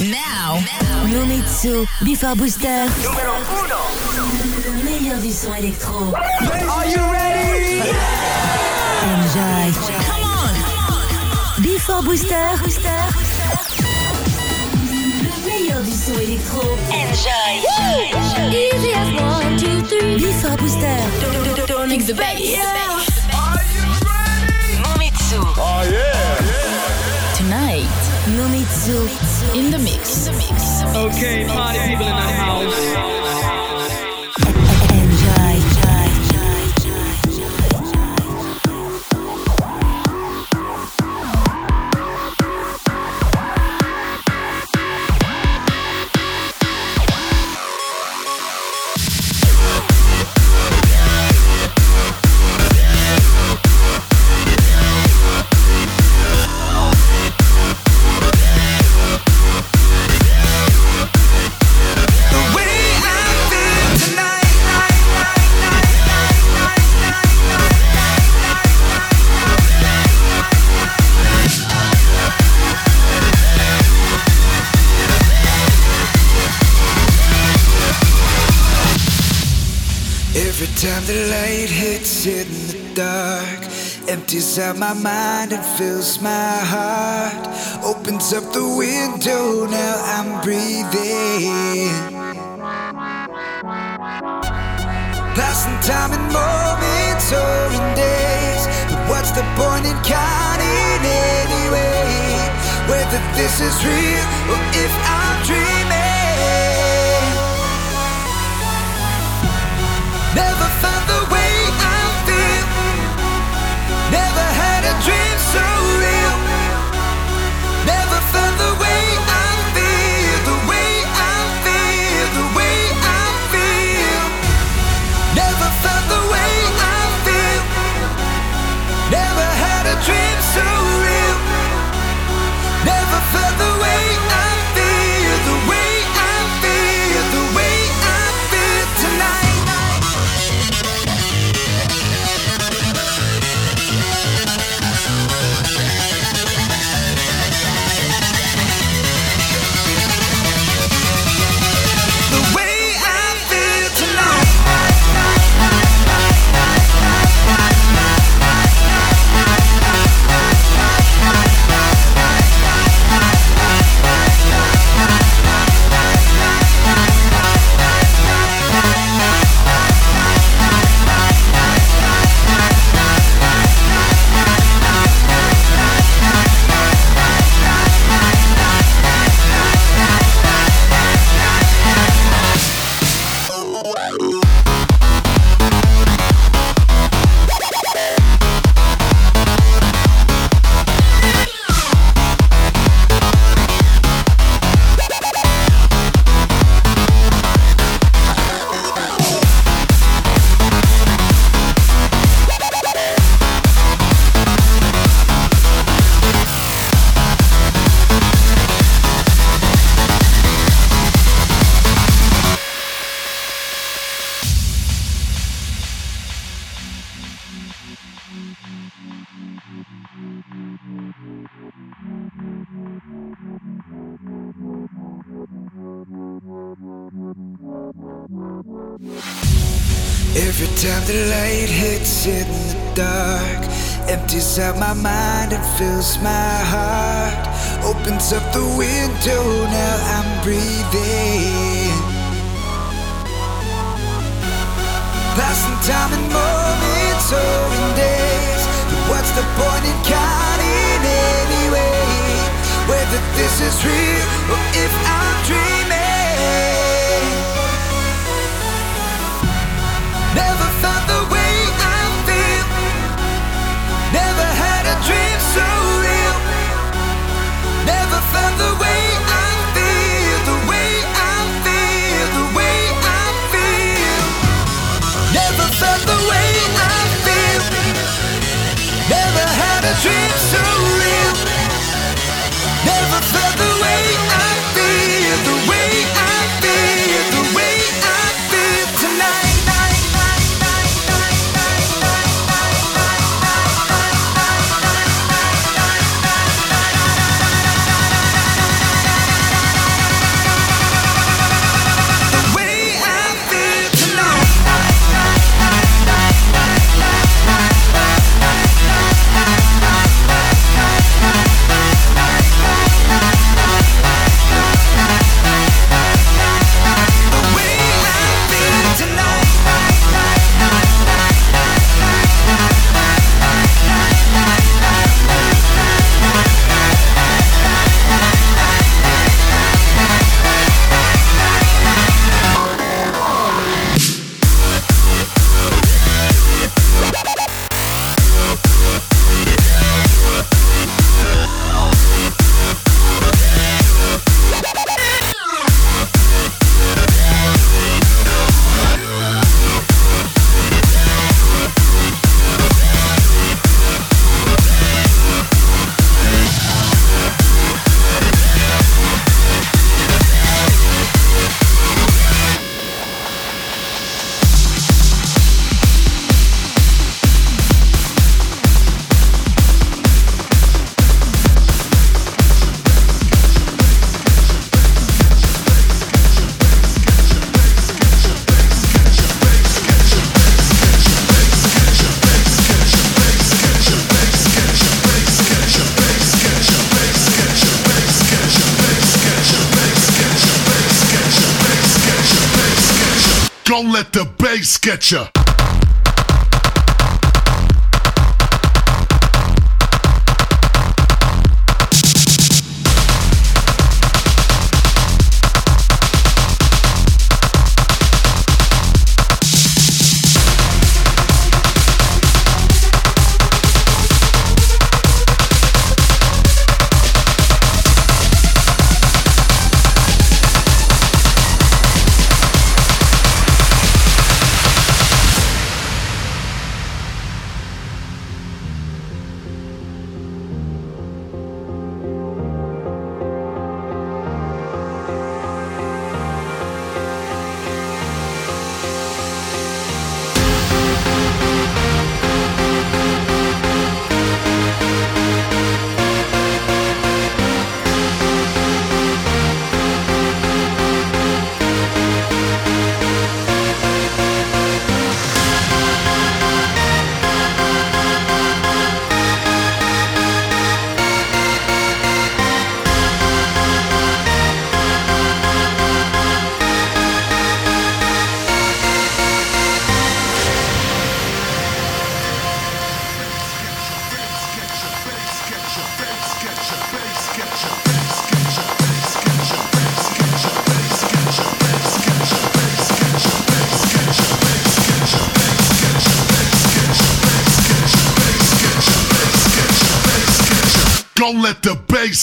Now, Nomitsu, Before Booster. Numéro 1. Le meilleur du son électro. Are you ready? Enjoy. Come on. Before Booster. Le meilleur du son électro. Enjoy. Easy as one, two, three. Before Booster. Don't mix the bass. Are you ready? Nomitsu. Oh yeah. Nomitsu. in the mix. Okay, party people in the house. Empties out my mind and fills my heart. Opens up the window now i'm breathing. Passing time in moments or in days. But what's the point in counting anyway? Whether this is real or if i'm dreaming Every time the light hits in the dark, empties out my mind and fills my heart. Opens up the window, now I'm breathing. Passing time in moments or in days. But what's the point in counting anyway? Whether this is real or if I'm dreaming. The way get ya.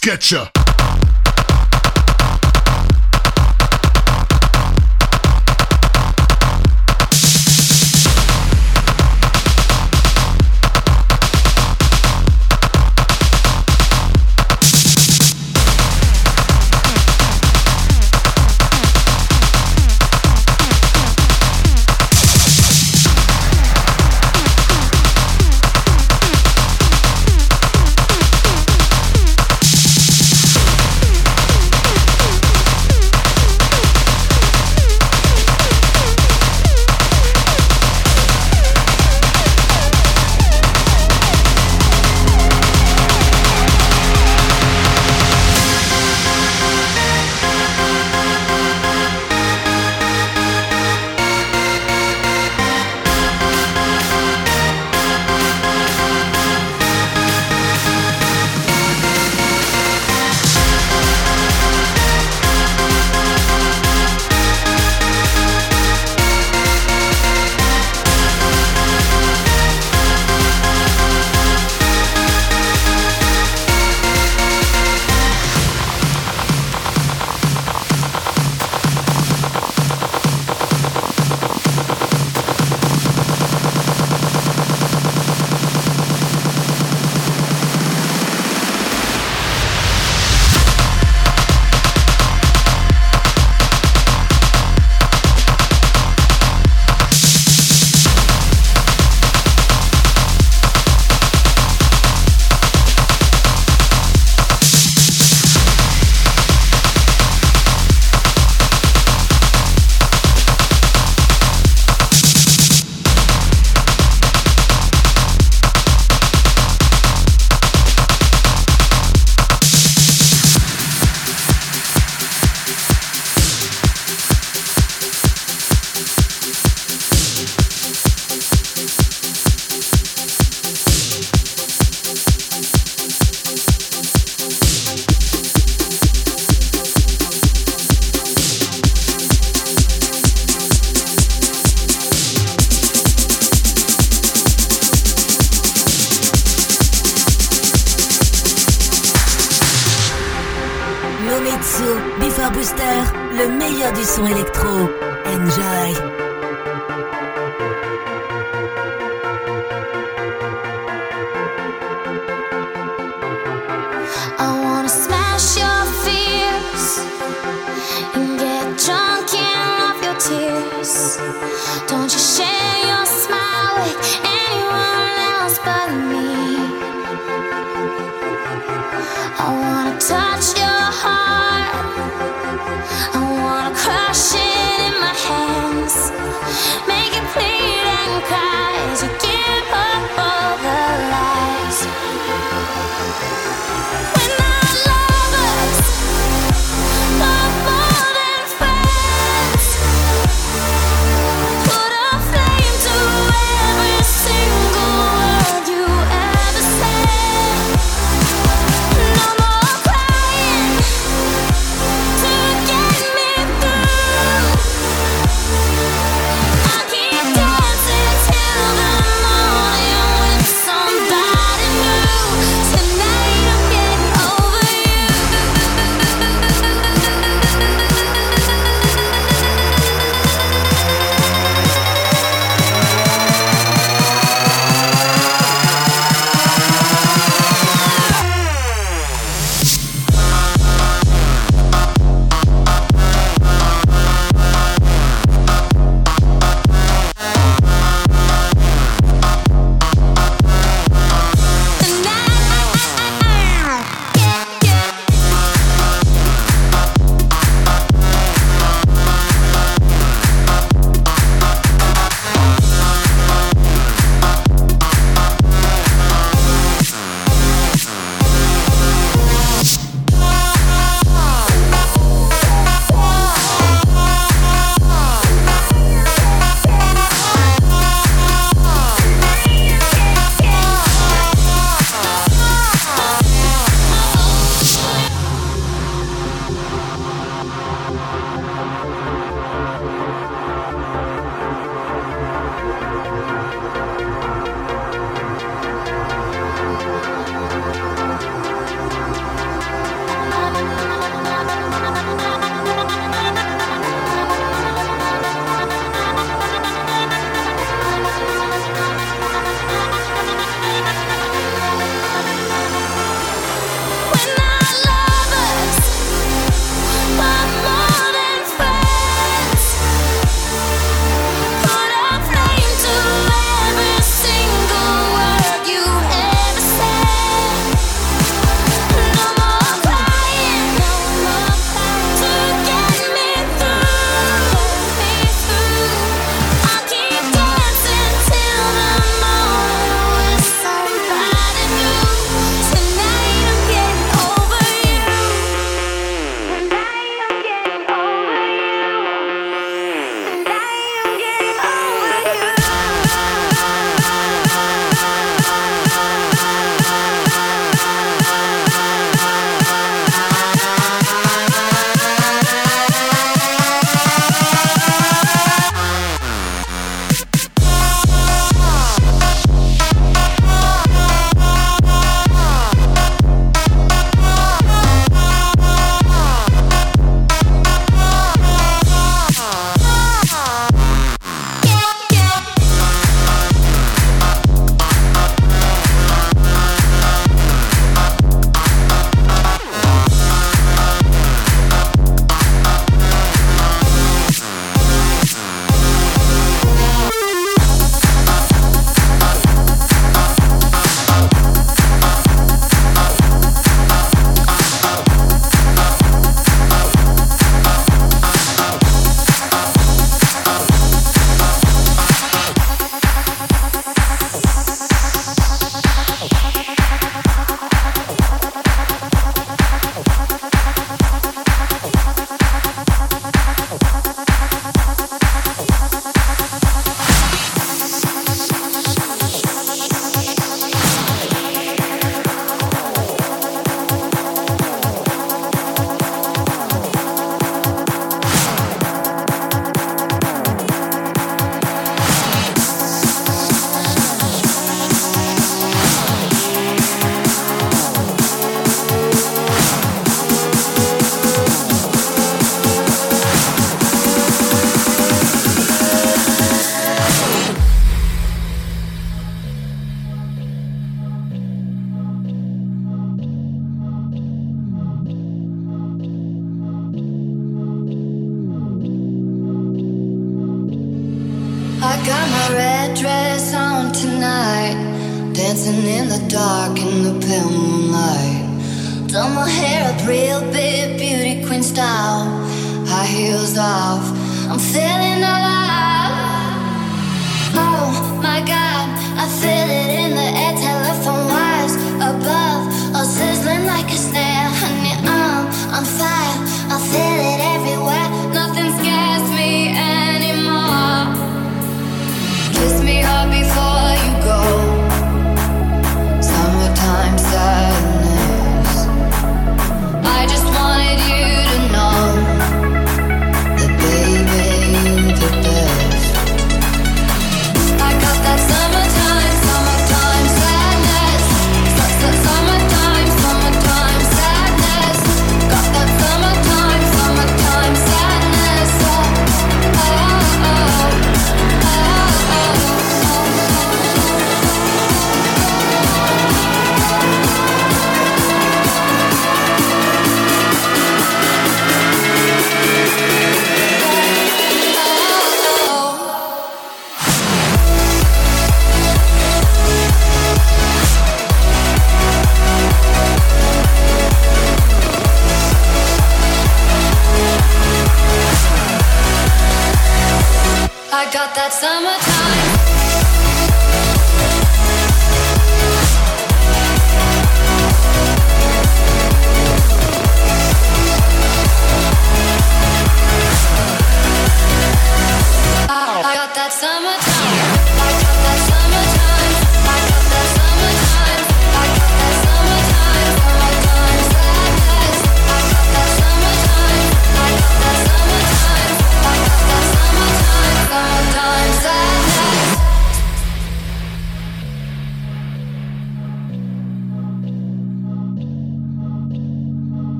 Get ya.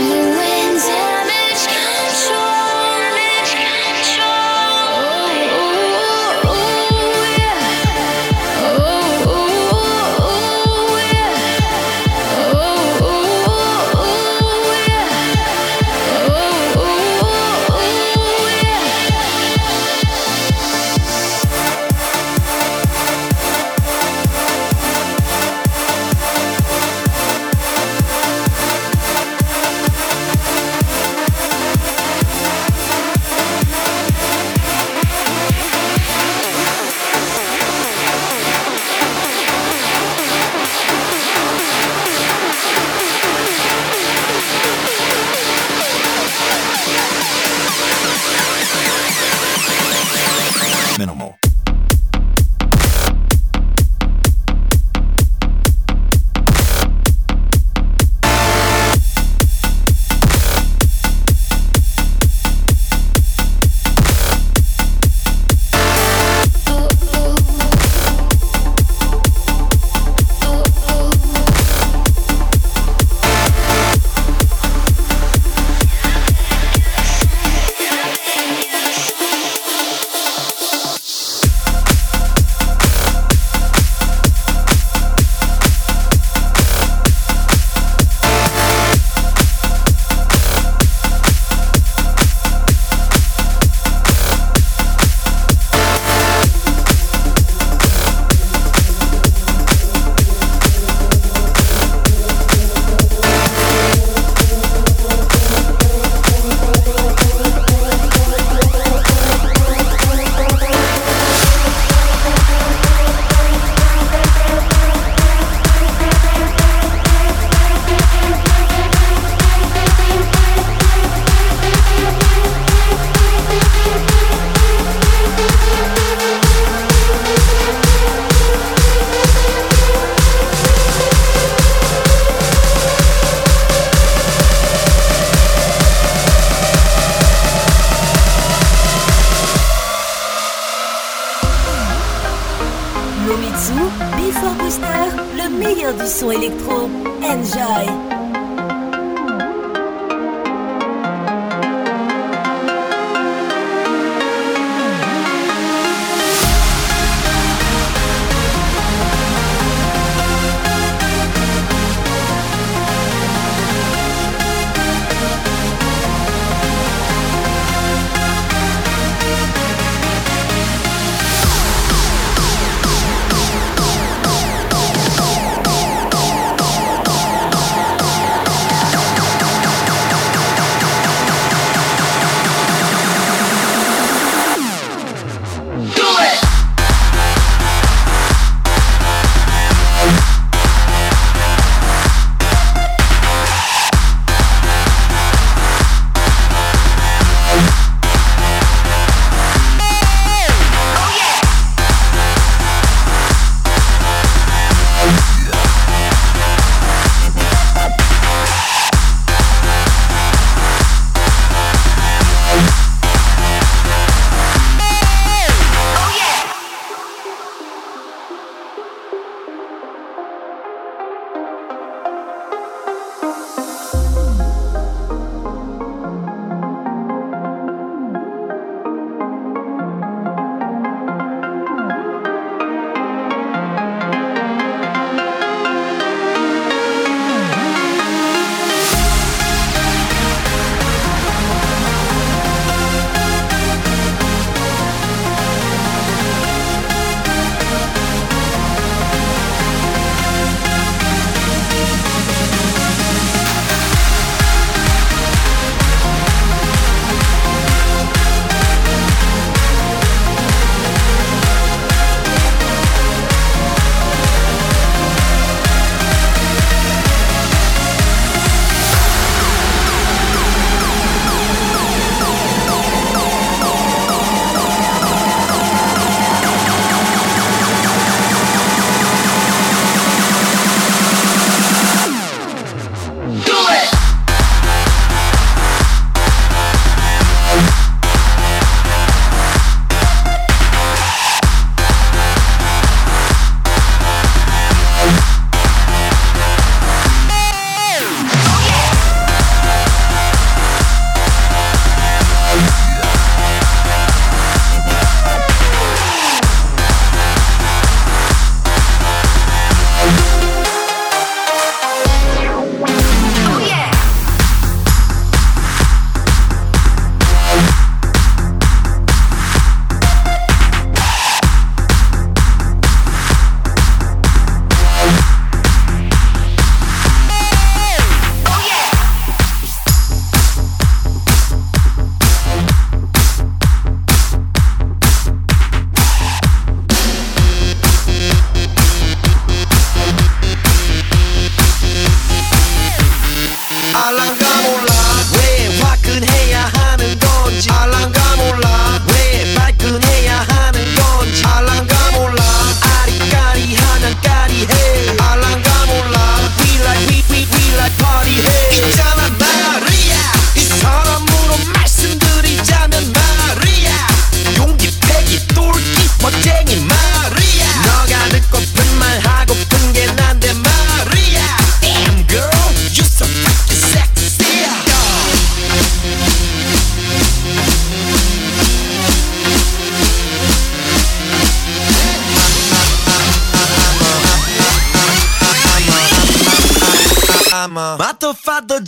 you.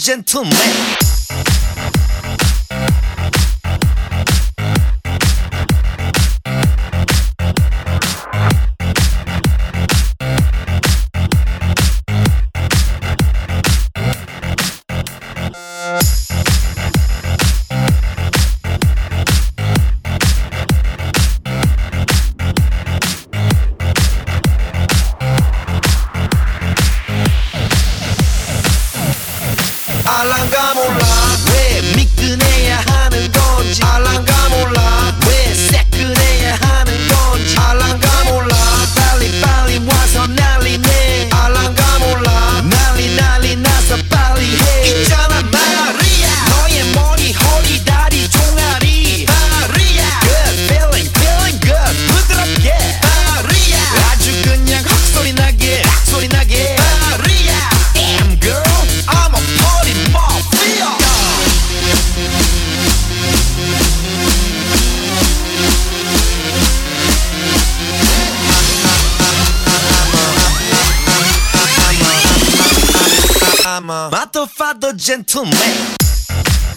Gentleman. Father, father, gentleman. Father, father, gentleman.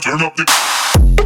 Turn up the.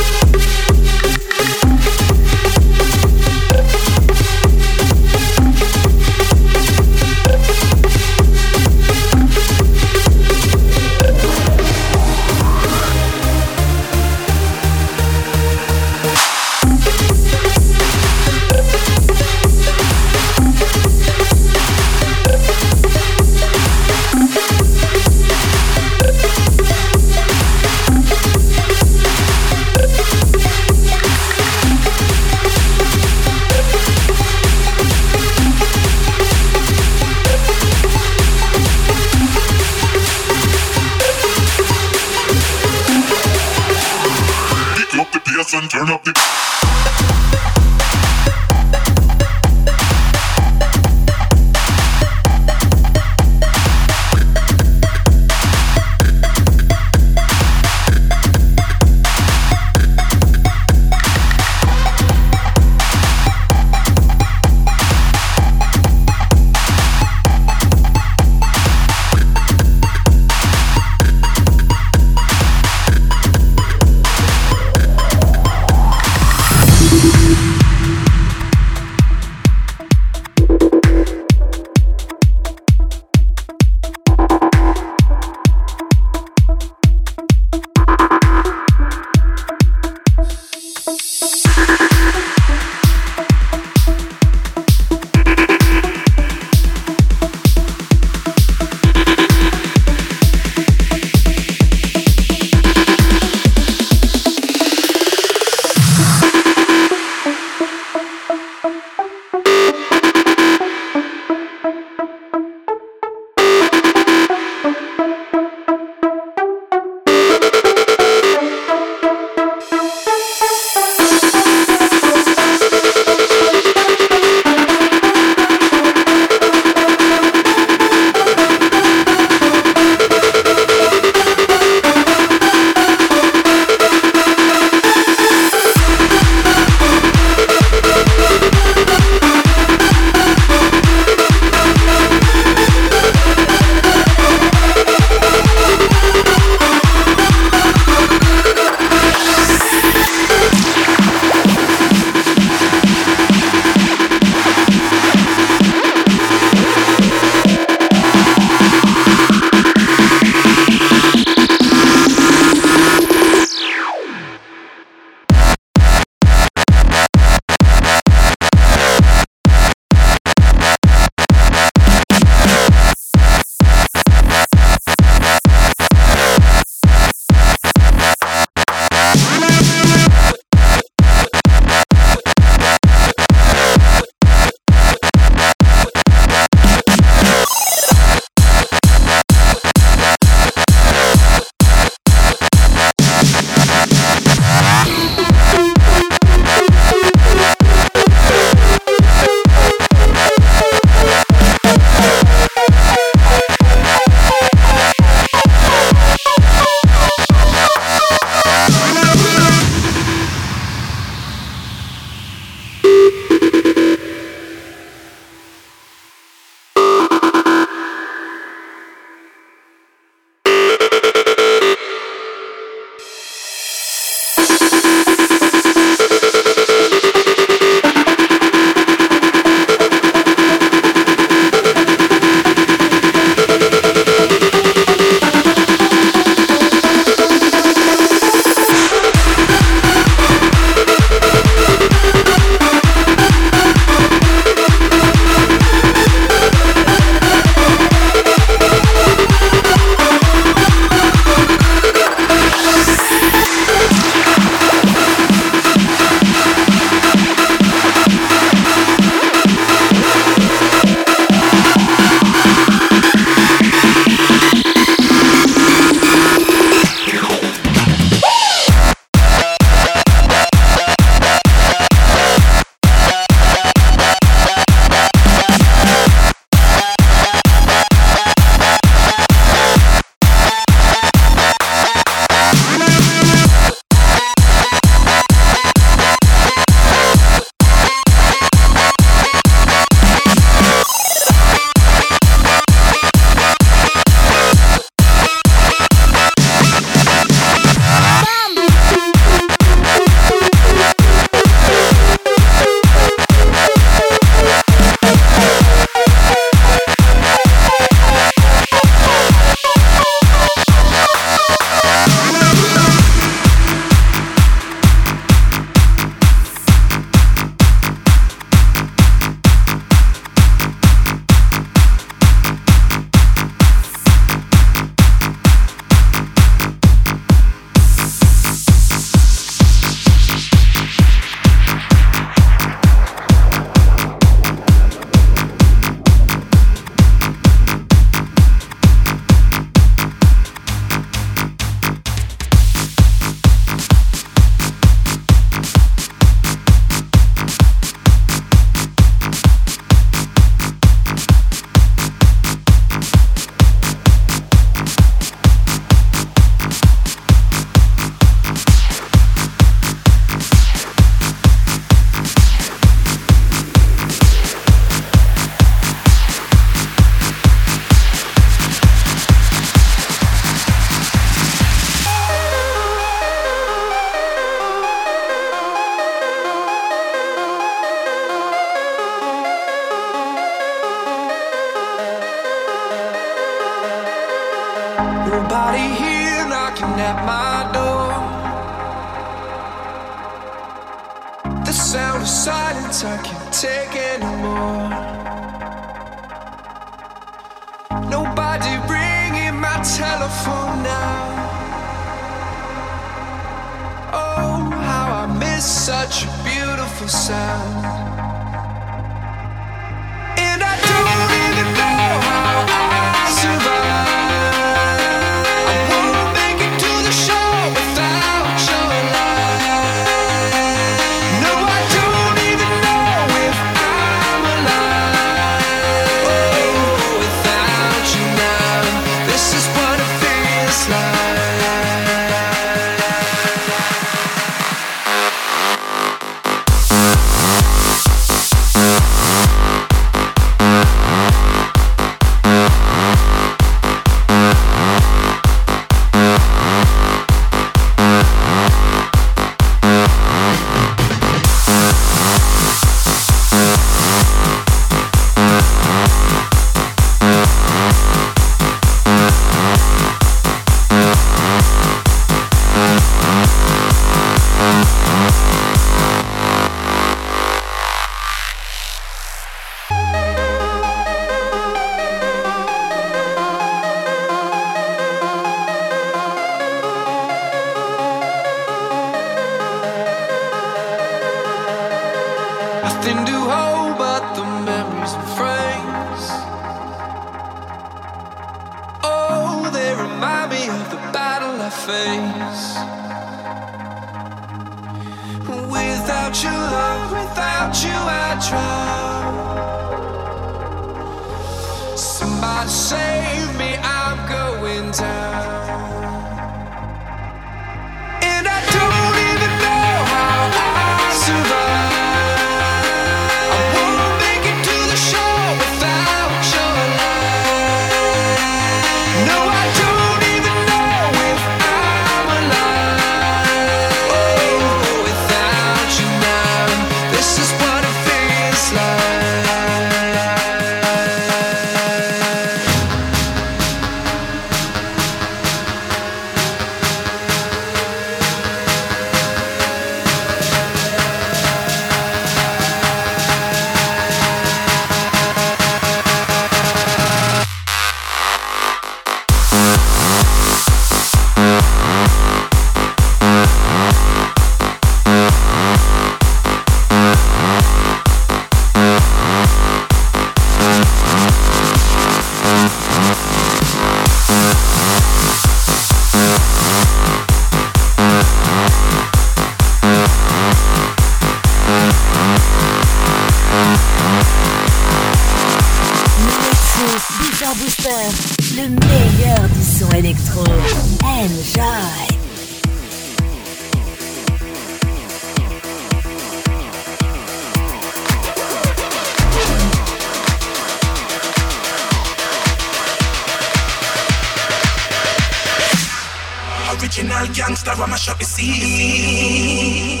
the sea.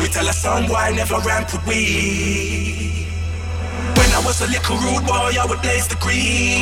We tell a song why I never ran with we. When I was a little rude boy, I would blaze the green.